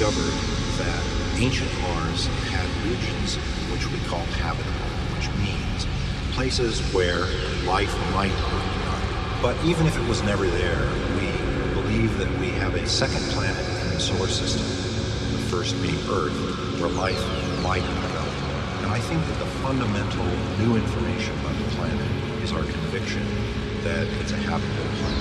discovered that ancient Mars had regions which we call habitable, which means places where life might have been. But even if it was never there, we believe that we have a second planet in the solar system, the first being Earth, where life might have develop. And I think that the fundamental new information about the planet is our conviction that it's a habitable planet.